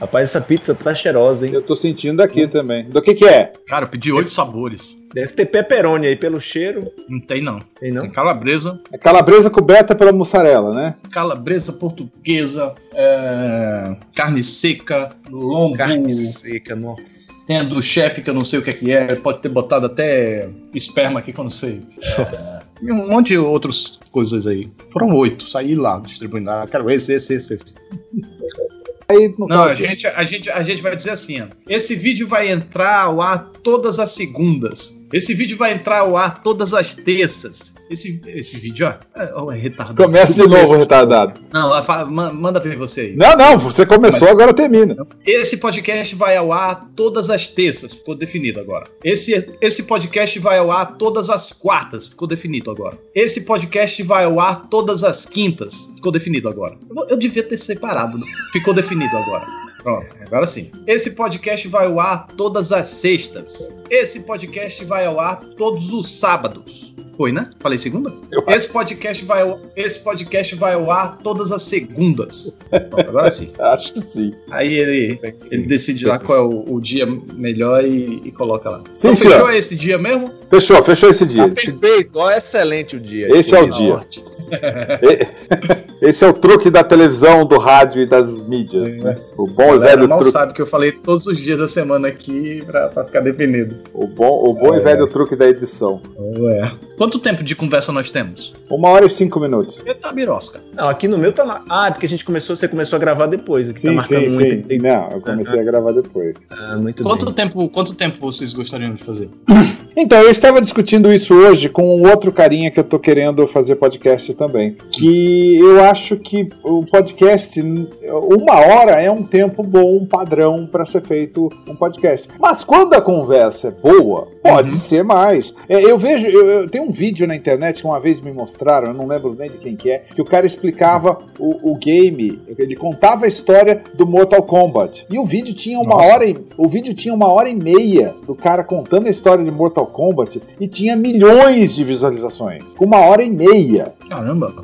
Rapaz, essa pizza tá cheirosa, hein? Eu tô sentindo aqui também. Do que que é? Cara, eu pedi oito sabores. Deve ter pepperoni aí pelo cheiro. Não tem, não. Tem não? Tem calabresa, É calabresa coberta pela mussarela, né? calabresa portuguesa, é, carne seca, lombo. Carne seca, nossa. Tem a do chefe que eu não sei o que é que é. Pode ter botado até esperma aqui que eu não sei. É, e um monte de outras coisas aí. Foram oito. Saí lá distribuindo. Ah, quero esse, esse, esse, esse. Aí no Não, a gente, a, gente, a gente vai dizer assim, ó. Esse vídeo vai entrar ar todas as segundas. Esse vídeo vai entrar ao ar todas as terças. Esse, esse vídeo, ó, é, é retardado. Começa de novo, retardado. Não, ah, fala- manda ver você aí. Não, não, você começou, Mas- agora termina. Esse podcast vai ao ar todas as terças, ficou definido agora. Esse, esse podcast vai ao ar todas as quartas, ficou definido agora. Esse podcast vai ao ar todas as quintas, ficou definido agora. Eu, eu devia ter separado, né? ficou definido agora. Pronto, agora sim. Esse podcast vai ao ar todas as sextas. Esse podcast vai ao ar todos os sábados. Foi, né? Falei segunda? Esse podcast vai ao, esse podcast vai ao ar todas as segundas. Pronto, agora sim. Acho que sim. Aí ele, ele decide lá qual é o, o dia melhor e, e coloca lá. Sim, então senhor. fechou esse dia mesmo? Fechou, fechou esse dia. Tá perfeito, ó, excelente o dia. Esse é o Bonito. dia. Esse é o truque da televisão, do rádio e das mídias, né? O bom e velho mal truque. sabe que eu falei todos os dias da semana aqui pra, pra ficar definido. O bom, o bom e velho truque da edição. Ué. Quanto tempo de conversa nós temos? Uma hora e cinco minutos. Eita, birosca. Não, aqui no meu tá lá. Ah, é porque a gente começou, você começou a gravar depois. Aqui tá Sim, marcando sim, muito. sim. Não, eu comecei a gravar depois. Ah, muito Quanto bem. tempo, quanto tempo vocês gostariam de fazer? Então, eu estava discutindo isso hoje com um outro carinha que eu tô querendo fazer podcast também. Que eu acho que o podcast, uma hora é um tempo bom, um padrão para ser feito um podcast. Mas quando a conversa é boa, pode Uhum. ser mais. É, eu vejo, eu, eu tenho um vídeo na internet que uma vez me mostraram, eu não lembro nem de quem que é, que o cara explicava o, o game, ele contava a história do Mortal Kombat. E o vídeo tinha uma Nossa. hora e o vídeo tinha uma hora e meia do cara contando a história de Mortal Kombat e tinha milhões de visualizações. Com uma hora e meia. Caramba.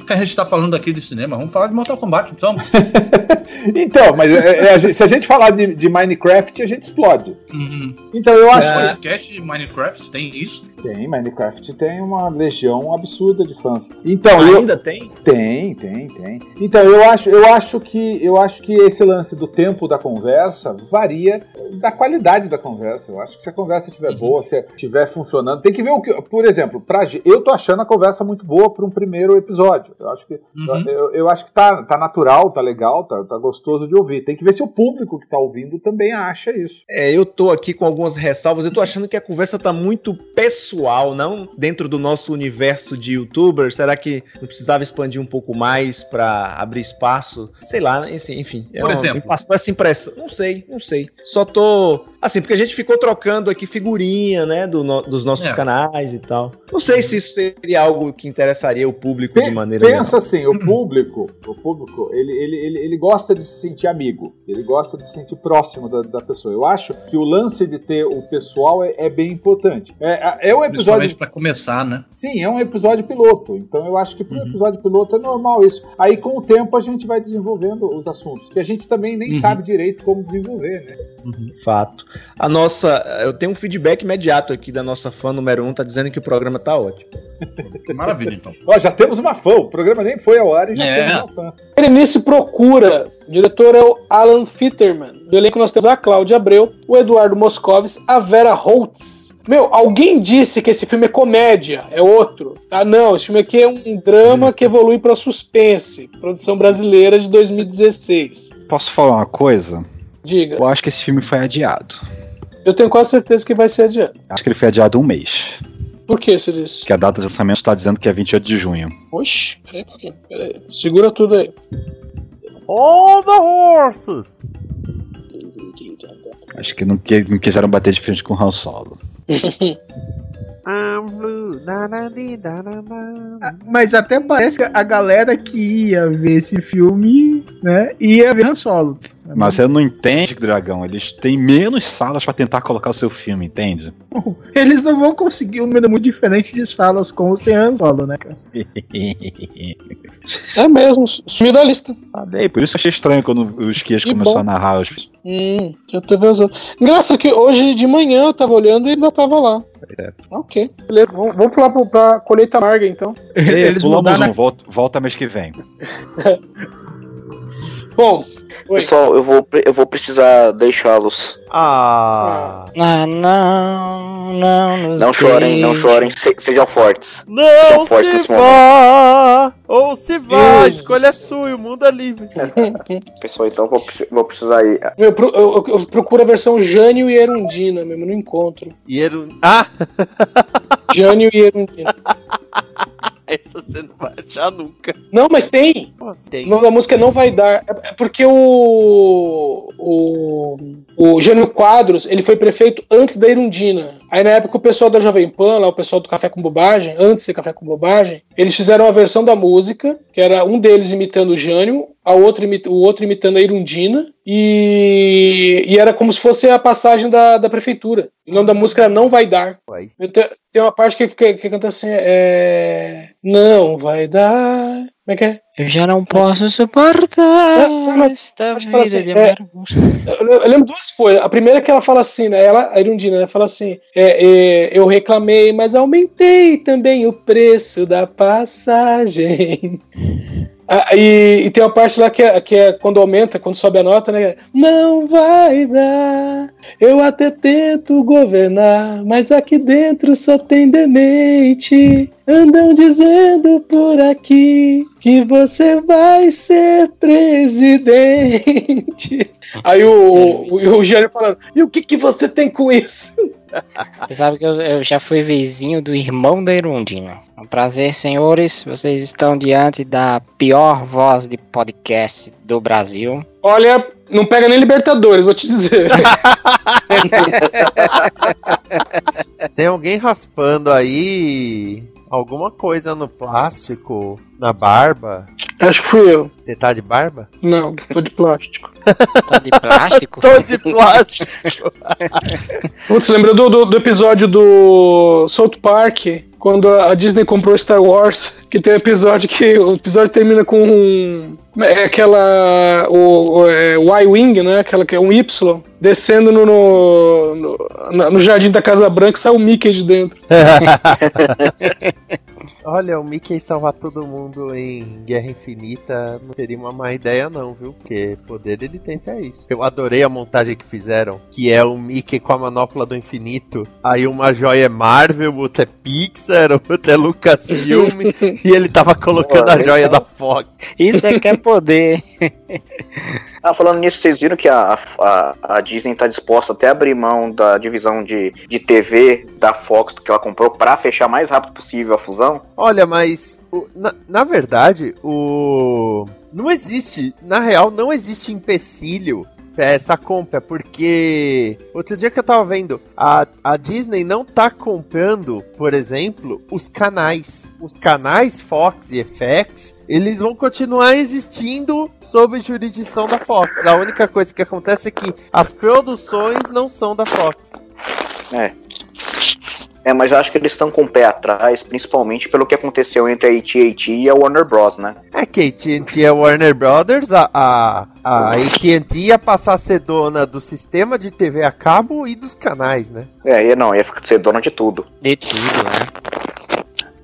O que a gente tá falando aqui de cinema? Vamos falar de Mortal Kombat, então. Então, mas é- é, a gente- se a gente falar de, de Minecraft, a gente explode. Uhum. Então eu acho É. Podcast de Minecraft tem isso? tem, Minecraft tem uma legião absurda de fãs. Então, eu, Ainda tem? Tem, tem, tem. Então eu acho, eu acho que eu acho que esse lance do tempo da conversa varia da qualidade da conversa. Eu acho que se a conversa estiver boa, se estiver funcionando, tem que ver o que, por exemplo, pra, eu tô achando a conversa muito boa para um primeiro episódio. Eu acho que Uhum. eu, eu acho que tá, tá natural, tá legal, tá, tá gostoso de ouvir. Tem que ver se o público que tá ouvindo também acha isso. É, eu tô aqui com algumas ressalvas. Eu tô achando que a conversa tá muito pessoal, não dentro do nosso universo de youtubers. Será que não precisava expandir um pouco mais pra abrir espaço? Sei lá, enfim. enfim é Por uma- exemplo? Me passou essa impressão. Não sei, não sei. Só tô. Assim, porque a gente ficou trocando aqui figurinha, né, do no- dos nossos É. canais e tal. Não sei se isso seria algo que interessaria o público Pe- de maneira Pensa assim, o público, o público, ele, ele, ele, ele gosta de se sentir amigo, ele gosta de se sentir próximo da, da pessoa. Eu acho que o lance de ter o pessoal é, é bem importante. É, é um episódio. Principalmente pra começar, né? Sim, é um episódio piloto. Então eu acho que para um Uhum. episódio piloto é normal isso. Aí com o tempo a gente vai desenvolvendo os assuntos. Que a gente também nem Uhum. sabe direito como desenvolver, né? Fato. A nossa. Eu tenho um feedback imediato aqui da nossa fã número 1, um, tá dizendo que o programa tá ótimo. Maravilha, então. Ó, já temos uma fã. O programa nem foi ao ar e já É. temos uma fã. Berenice Procura. O diretor é o Alan Fitterman. No elenco nós temos a Cláudia Abreu, o Eduardo Moscovis, a Vera Holtz. Meu, alguém disse que esse filme é comédia, é outro. Ah, não, esse filme aqui é um drama que evolui para suspense. Produção brasileira de 2016. Posso falar uma coisa? Diga. Eu acho que esse filme foi adiado. Eu tenho quase certeza que vai ser adiado. Acho que ele foi adiado um mês. Por que você disse? Que a data de lançamento está dizendo que é 28 de junho. Oxi, peraí, peraí, peraí. Segura tudo aí. All the horses! Acho que não, que- não quiseram bater de frente com o Han Solo. Na. Mas até parece que a galera que ia ver esse filme, né, ia ver Han Solo. Mas você não entende, Dragão. Eles têm menos salas pra tentar colocar o seu filme, entende? Eles não vão conseguir um número muito diferente de salas com o sem Han Solo, né, cara? É mesmo, sumiu da lista. Falei, por isso eu achei estranho quando o Esquias começou bom. a narrar os. Hum, ter ver os outros. Engraçado que hoje de manhã eu tava olhando e ainda tava lá. É. Ok, beleza. Vamos, vamos pular pra, pra colheita amarga então. Eles Pulamos mudaram um, volta, volta mês que vem. Bom, Oi. Pessoal, eu vou, eu vou precisar deixá-los. Ah. Ah, não, não nos Não chorem, não chorem, se- sejam fortes. Não Sejam fortes se nesse momento. vá! Ou se vá! Deus. Escolha sua, o mundo é livre. Pessoal, então eu vou, vou precisar ir. eu, pro- eu- eu- eu procuro a versão Jânio e Erundina mesmo, não encontro. E um... Ah! Jânio e Erundina. Essa você não vai achar nunca. Não, mas tem. Nossa, tem. O nome da música não vai dar. É é porque o. O, o Jânio Quadros ele foi prefeito antes da Irundina. Aí na época o pessoal da Jovem Pan, lá o pessoal do Café com Bobagem, antes de ser Café com Bobagem, eles fizeram a versão da música, que era um deles imitando o Jânio, a imita- o outro imitando a Irundina, e, e era como se fosse a passagem da, da prefeitura. O nome da música era Não Vai Dar. Tem, tem uma parte que, que, que canta assim: é, Não vai dar. Como é que é? Eu já não posso suportar É, mas- esta vida assim, de é-. Eu, lembro duas coisas. A primeira é que ela fala assim, né? Ela, a Irundina, ela fala assim: é, é, eu reclamei, mas aumentei também o preço da passagem. Ah, e, e tem uma parte lá que é, que é quando aumenta, quando sobe a nota, né? Não vai dar. Eu até tento governar, mas aqui dentro só tem demente. Andam dizendo por aqui que você vai ser presidente. Aí o, o, o Gênio falando, e o que, que você tem com isso? Você sabe que eu, eu já fui vizinho do irmão da Irundina. É um prazer, senhores. Vocês estão diante da pior voz de podcast do Brasil. Olha, não pega nem Libertadores, vou te dizer. Tem alguém raspando aí alguma coisa no plástico, na barba? Acho que fui eu. Você tá de barba? Não, tô de plástico. Tá de plástico? Tô de plástico. Putz, lembrou do, do, do episódio do South Park, quando a Disney comprou Star Wars, que tem um episódio que o episódio termina com um, é aquela o, o é, Y-wing, né? Aquela que é um Y descendo no, no, no, no jardim da Casa Branca, e sai o Mickey de dentro. Olha, o Mickey salvar todo mundo em Guerra Infinita não seria uma má ideia não, viu? Porque poder ele tem até isso. Eu adorei a montagem que fizeram, que é o Mickey com a manopla do infinito. Aí uma joia é Marvel, outra é Pixar, outra é Lucasfilm, e ele tava colocando a joia da Fox. Isso é que é poder. Ah, falando nisso, vocês viram que a, a, a Disney está disposta até a abrir mão da divisão de, de TV da Fox que ela comprou para fechar mais rápido possível a fusão? Olha, mas na, na verdade, o não existe, na real, não existe empecilho essa compra, porque outro dia que eu tava vendo, a, a Disney não tá comprando, por exemplo, os canais. Os canais Fox e FX, eles vão continuar existindo sob jurisdição da Fox. A única coisa que acontece é que as produções não são da Fox. É. É, mas eu acho que eles estão com o pé atrás, principalmente pelo que aconteceu entre a AT&T e a Warner Bros, né? É que a AT&T é Warner Brothers, a, a, a AT&T ia passar a ser dona do sistema de TV a cabo e dos canais, né? É, não, ia ser dona de tudo. De tudo, né?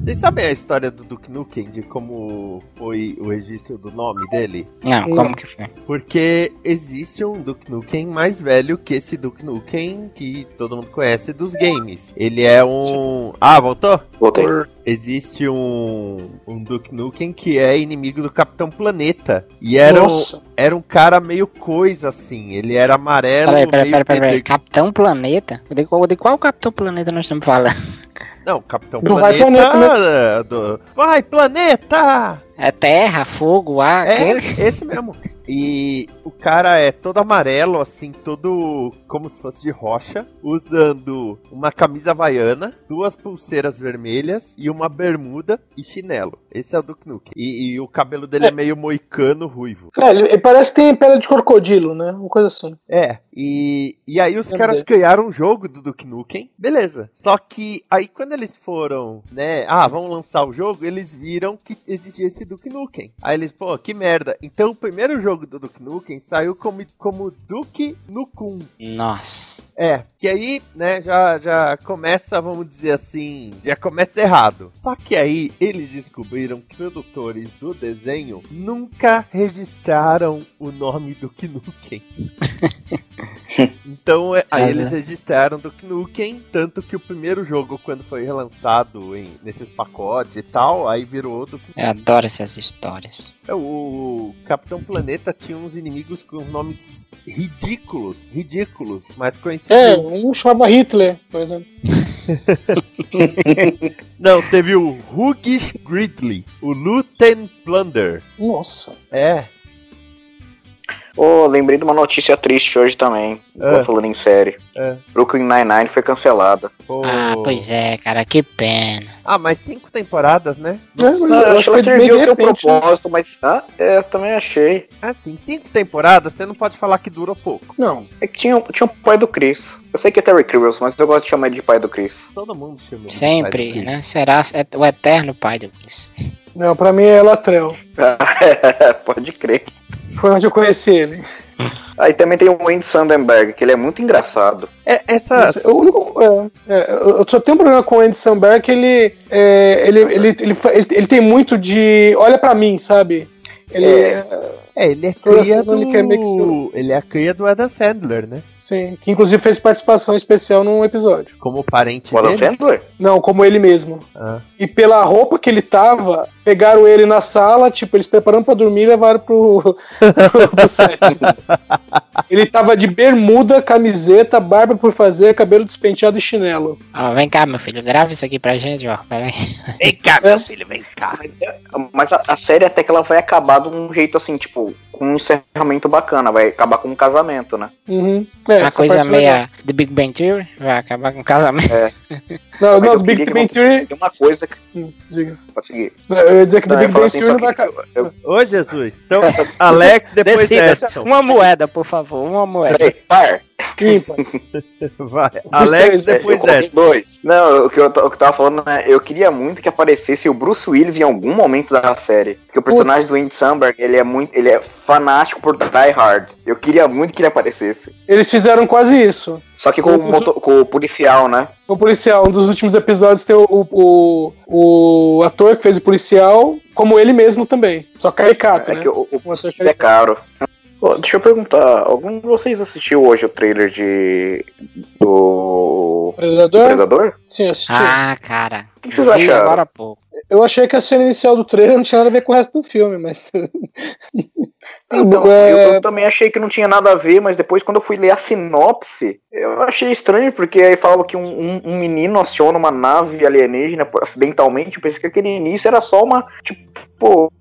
Vocês sabem a história do Duke Nukem, de como foi o registro do nome dele? Não, como que foi? Porque existe um Duke Nukem mais velho que esse Duke Nukem que todo mundo conhece dos games. Ele é um... Ah, voltou? Voltei. Existe um, um Duke Nukem que é inimigo do Capitão Planeta. E era um, Nossa. era um cara meio coisa, assim. Ele era amarelo, Peraí, peraí, meio peraí, peraí, peraí. Capitão Planeta? De qual, de qual Capitão Planeta nós estamos falando? Não, Capitão Do Vai Planeta... Planeta ah, do- Vai, Planeta! É terra, fogo, ar. É, aquele? esse mesmo. E o cara é todo amarelo, assim, todo como se fosse de rocha, usando uma camisa havaiana, duas pulseiras vermelhas e uma bermuda e chinelo. Esse é o Duke Nukem. E, e o cabelo dele é, meio moicano ruivo. É, ele, ele parece que tem pele de crocodilo, né? Uma coisa assim. É, e, e aí os Meu caras Deus. ganharam um jogo do Duke Nukem, beleza. Só que aí quando eles foram, né, ah, vamos lançar o jogo, eles viram que existia esse Duke Nukem. Aí eles, pô, que merda. Então o primeiro jogo do Duke Nukem saiu como, como Duke Nukem. Nossa. É, que aí, né, já, já começa, vamos dizer assim, já começa errado. Só que aí eles descobriram que produtores do desenho nunca registraram o nome do Nukem. então, é, aí eles né? registraram do Nukem, tanto que o primeiro jogo, quando foi relançado em, nesses pacotes e tal, aí virou do Eu adoro essas histórias. é, O Capitão Planeta tinha uns inimigos com nomes ridículos, ridículos, mas É, conhecidos. um chamava Hitler, por exemplo. Não, teve o Hugish Gridley, o Luten Plunder. Nossa. É, Ô, lembrei de uma notícia triste hoje também. É. Falando em série. É. Brooklyn Nine-Nine foi cancelada. o- Ah, pois é, cara, que pena. Ah, mas cinco temporadas, né? É, mas eu acho que serviu o seu repente. né? propósito, mas. Ah, é, também achei. Assim, cinco temporadas, você não pode falar que durou pouco. Não. É que tinha, tinha o pai do Chris. Eu sei que é Terry Crews, mas eu gosto de chamar ele de pai do Chris. Todo mundo chama. Sempre, pai do né? Chris. Será é o eterno pai do Chris. Não, pra mim é Latrell. Pode crer. Foi onde eu conheci ele. Aí também tem o Wayne Sandenberg, que ele é muito engraçado. É, essa. Único- é, é, eu só tenho um problema com o Andy Samberg que ele, é, ele, ele, ele, ele, ele tem muito de. Olha pra mim, sabe? Ele É. É, ele é cria ele quer meio que ser- do. Ele é a cria do Adam Sandler, né? Sim, que inclusive fez participação especial num episódio. Como parente O Adam dele. Sandler? Não, como ele mesmo. Ah. E pela roupa que ele tava, pegaram ele na sala, tipo, eles preparando pra dormir e levaram pro, pro set. ele tava de bermuda, camiseta, barba por fazer, cabelo despenteado e chinelo. Ó, vem cá, meu filho, grava isso aqui pra gente, ó. Peraí. Vem cá, meu filho, vem cá. Mas a, a série até que ela vai acabar de um jeito assim, tipo, com um encerramento bacana. Vai acabar com um casamento, né? Uhum. É, Uma coisa foi meia. The Big Bang Theory, vai acabar com o casamento. Não, Mas não, do Big Bang Theory. Tem uma coisa que. Hum, diga. Pode seguir. Eu ia dizer que Não, eu Big Bang assim, Theory não vai acabar. eu- eu- Ô, Jesus. Então, Alex, depois Decida, Edson. uma moeda, por favor, uma moeda. Peraí, par. Ímpar. Vai. Alex, depois Edson. dois. Não, o que eu, o que eu tava falando, né? Eu queria muito que aparecesse o Bruce Willis em algum momento da série. Porque o personagem Putz. do Andy Samberg, ele é muito. Ele é fanático por Die Hard. Eu queria muito que ele aparecesse. Eles fizeram quase isso. Só que com, o, com o policial, né? O policial, um dos últimos episódios tem o, o, o, o ator que fez o policial, como ele mesmo também. Só caricato, É né? que o, o isso é caro. Deixa eu perguntar, algum de vocês assistiu hoje o trailer de. do. Predador? Predador? Sim, assisti. Ah, cara. O que vocês Vi acharam? Agora pouco. Eu achei que a cena inicial do trailer não tinha nada a ver com o resto do filme, mas. Então, É, eu, eu também achei que não tinha nada a ver, mas depois quando eu fui ler a sinopse, eu achei estranho, porque aí falava que um, um- um menino aciona uma nave alienígena acidentalmente, eu pensei que aquele início era só uma, tipo,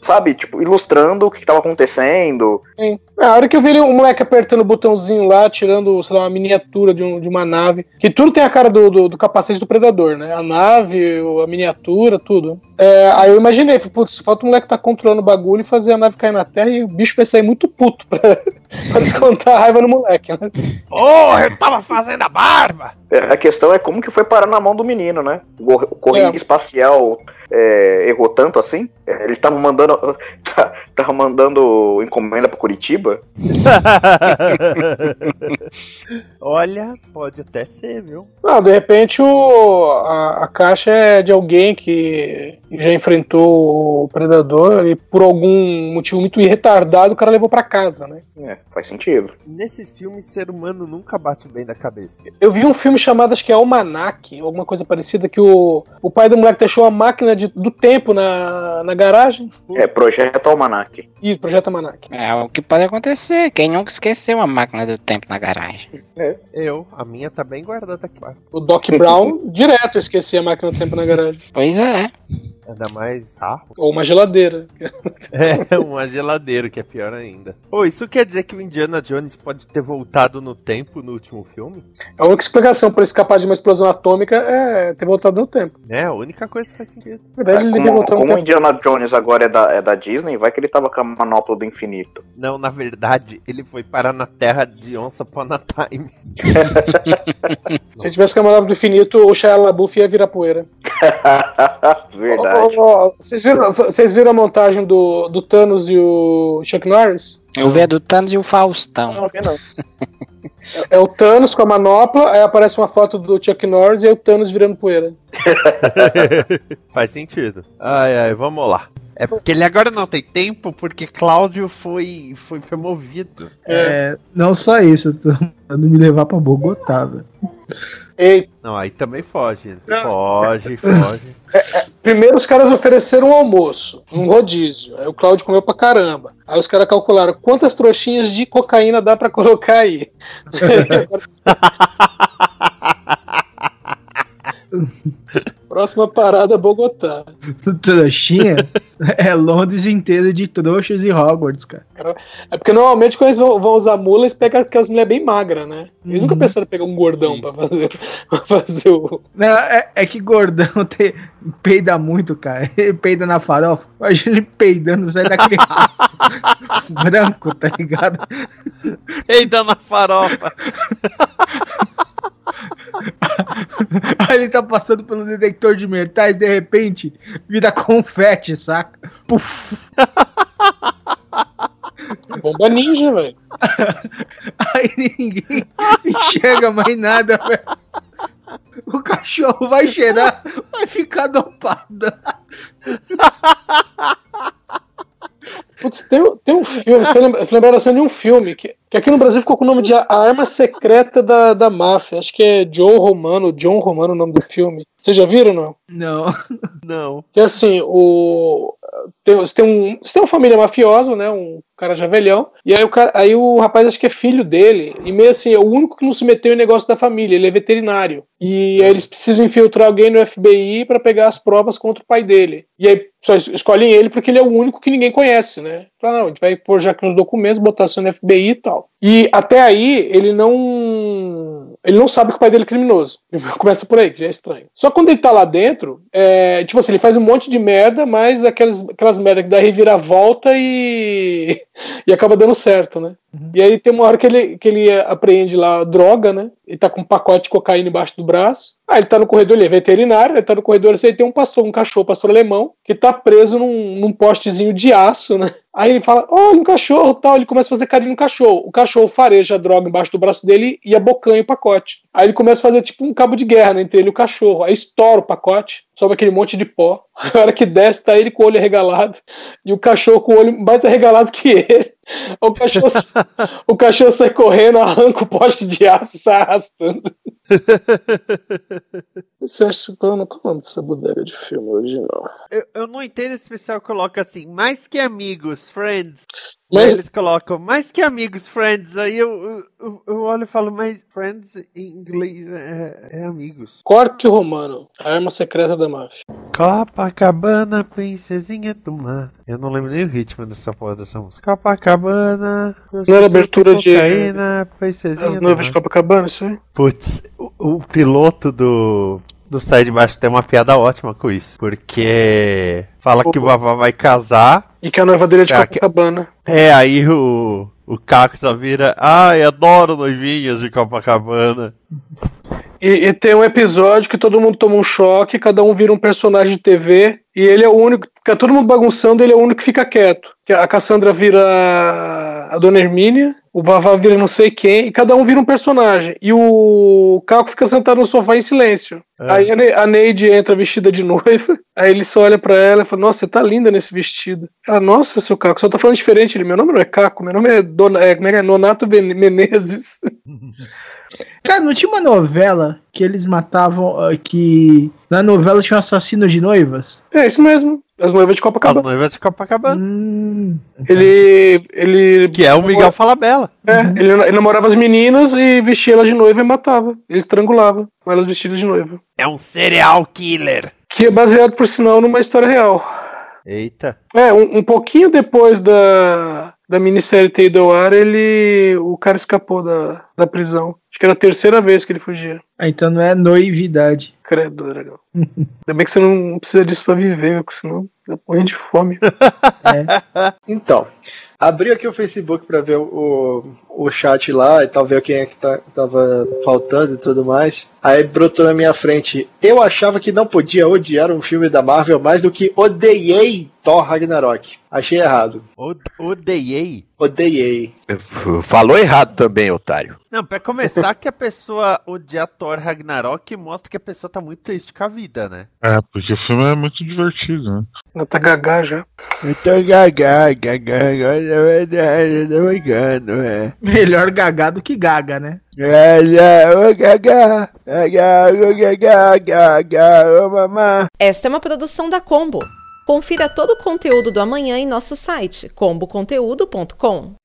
sabe, tipo, ilustrando o que estava acontecendo. Sim. Na hora que eu vi ele- um moleque apertando o botãozinho lá, tirando, sei lá, uma miniatura de, um- de uma nave, que tudo tem a cara do, do, do capacete do predador, né? A nave, o- a miniatura, tudo. É, aí eu imaginei, putz, falta o moleque tá controlando o bagulho e fazer a nave cair na terra e o bicho vai sair muito puto pra, pra descontar a raiva no moleque, né? Oh, eu tava fazendo a barba! É, A questão é como que foi parar na mão do menino, né? O o correio É. espacial é, errou tanto assim? É, Ele tava mandando. Tava mandando encomenda pra Curitiba? Olha, pode até ser, viu? Não, de repente o, a, a caixa é de alguém que já enfrentou o predador e por algum motivo muito retardado o cara levou pra casa, né? É, faz sentido. Nesses filmes, ser humano nunca bate bem da cabeça. Eu vi um filme chamado, acho que é Almanac, alguma coisa parecida, que o, o pai do moleque deixou a máquina de- do tempo na, na garagem. É, projeto Almanac. Isso, Projeto Almanac. É o que pode acontecer. Quem nunca esqueceu uma máquina do tempo na garagem? Eu, a minha tá bem guardada aqui. O Doc Brown, direto esqueci a máquina do tempo na garagem. Pois é. Ainda mais carro. Ou uma geladeira. É, uma geladeira, que é pior ainda. Pô, isso quer dizer que o Indiana Jones pode ter voltado no tempo no último filme? A única explicação para escapar de uma explosão atômica é ter voltado no tempo. Né, a única coisa que faz sentido. Na verdade, ele devia Como, no como tempo. Indiana Jones agora é da, é da Disney, vai que ele tava com a manopla do infinito. Não, na verdade, ele foi parar na terra de Once Upon a Time. Se ele tivesse camarada do infinito, o Shia LaBeouf ia virar poeira. Verdade. Ó, ó, Vocês viram, vocês viram a montagem do, do Thanos e o Chuck Norris? Eu vi a do Thanos e o Faustão. Não, não. É, é o Thanos com a manopla, aí aparece uma foto do Chuck Norris e é o Thanos virando poeira. Faz sentido. Ai, ai, vamos lá. É porque ele agora não tem tempo, porque Cláudio foi, foi promovido. É, não só isso, eu tô mandando me levar pra Bogotá, velho. Ei, Não, aí também foge. Foge, foge. primeiro os caras ofereceram um almoço, um rodízio. Aí o Claudio comeu pra caramba. Aí os caras calcularam quantas trouxinhas de cocaína dá pra colocar aí. Próxima parada, Bogotá. Trouxinha é Londres inteiro de trouxas e Hogwarts, cara. É porque normalmente quando eles vão, vão usar mula, eles pegam aquelas mulheres bem magras, né? Eles nunca Uhum. pensaram em pegar um gordão pra fazer, pra fazer o. Não, é, é que gordão te- peida muito, cara. Ele peida na farofa. Imagina ele peidando, sai daquele rastro branco, tá ligado? Eita na farofa. Aí ele tá passando pelo detector de metais, de repente, vira confete, saca? Puf! Bomba ninja, velho. Aí ninguém enxerga mais nada, velho. O cachorro vai cheirar, vai ficar dopado. Putz, tem, tem um filme, foi lembra- foi lembração de um filme que, que aqui no Brasil ficou com o nome de A Arma Secreta da, da Máfia. Acho que é Joe Romano, John Romano o nome do filme. Vocês já viram, não? Não. Não. Que assim, o. Tem, você, tem um, você tem uma família mafiosa, né? Um cara já velhão. E aí o, cara, aí o rapaz acho que é filho dele. E meio assim, é o único que não se meteu em negócio da família. Ele é veterinário. E aí eles precisam infiltrar alguém no FBI pra pegar as provas contra o pai dele. E aí só es- escolhem ele porque ele é o único que ninguém conhece, né? Fala, não, a gente vai pôr já aqui nos documentos, botar seu no FBI e tal. E até aí ele não. Ele não sabe que o pai dele é criminoso. Começa por aí, que já é estranho. Só quando ele tá lá dentro, é, tipo assim, ele faz um monte de merda, mas aquelas, aquelas merda que dá reviravolta e. e acaba dando certo, né? E aí tem uma hora que ele, que ele apreende lá droga, né? Ele tá com um pacote de cocaína embaixo do braço. Aí ele tá no corredor, ele é veterinário, ele tá no corredor, assim, tem um pastor, um cachorro, pastor alemão, que tá preso num, num postezinho de aço, né? Aí ele fala, olha um cachorro tal, ele começa a fazer carinho no cachorro. O cachorro fareja a droga embaixo do braço dele e abocanha o pacote. Aí ele começa a fazer tipo um cabo de guerra né, entre ele e o cachorro. Aí estoura o pacote, sobe aquele monte de pó. A hora que desce, tá ele com o olho arregalado e o cachorro com o olho mais arregalado que ele. O cachorro, o cachorro sai correndo, arranca o poste de aço e sai arrastando. Você acha qual é o nome dessa bodega de filme original? Eu, eu não entendo esse pessoal que coloca assim, mais que amigos, friends. Mas- eles colocam mais que amigos, friends. Aí eu, eu, eu- eu olho e falo, mas friends em inglês é, é amigos. Corte Romano, a arma secreta da máfia. Copacabana, princesinha do mar. Eu não lembro nem o ritmo dessa porra dessa música. Copacabana. Não era abertura de cocaína, princesinha As do noivas de. Copacabana, isso aí? Putz, o, o piloto do. Do Sai de Baixo tem uma piada ótima com isso. Porque fala que o Vavá vai casar. E que a noiva dele é de É, Copacabana. É, aí o. O Caco só vira. Ai, adoro noivinhas de Copacabana. E, e tem um episódio que todo mundo toma um choque, cada um vira um personagem de TV, e ele é o único. Fica todo mundo bagunçando, ele é o único que fica quieto. Que A Cassandra vira a Dona Hermínia, o Vavá vira não sei quem, e cada um vira um personagem. E o Caco fica sentado no sofá em silêncio. Aí a Ne- a Neide entra vestida de noiva, aí ele só olha pra ela e fala: Nossa, você tá linda nesse vestido. Ela, nossa, seu Caco, só tá falando diferente. Ele, meu nome não é Caco, meu nome é, Dona, é, como é, que é? Nonato Menezes. Cara, não tinha uma novela que eles matavam. ah, que. Na novela tinha um assassino de noivas? É isso mesmo. As noivas de As Copacabana. noivas de Copacabana. Hum. Ele. ele Que é o Miguel Falabella. É, ele, ele namorava as meninas e vestia elas de noiva e matava. Ele estrangulava com elas vestidas de noiva. É um serial killer. Que é baseado, por sinal, numa história real. Eita. É, um, um pouquinho depois da, da minissérie ter ido ao ar, ele. O cara escapou da, da prisão. Acho que era a terceira vez que ele fugia. Ah, então não é noividade. Credo, dragão. Ainda bem que você não precisa disso pra viver, porque senão eu morro de fome. Então, abri aqui o Facebook pra ver o, o chat lá e tal, ver quem é que tá, tava faltando e tudo mais. Aí brotou na minha frente. Eu achava que não podia odiar um filme da Marvel mais do que odiei Thor Ragnarok. Achei errado. Od- Odiei. Odiei. Falou errado também, otário. Não, pra começar que a pessoa odiar Thor Ragnarok mostra que a pessoa tá muito triste com a vida, né? É, porque o filme é muito divertido, né? Ela tá gagá já. Eu tô gaga, gaga, na verdade, eu tô brincando, é. Melhor gaga do que gaga, né? Gaga, gaga, gaga, gaga, gaga, ô mamá. Esta é uma produção da Combo. Confira todo o conteúdo do amanhã em nosso site comboconteúdo.com.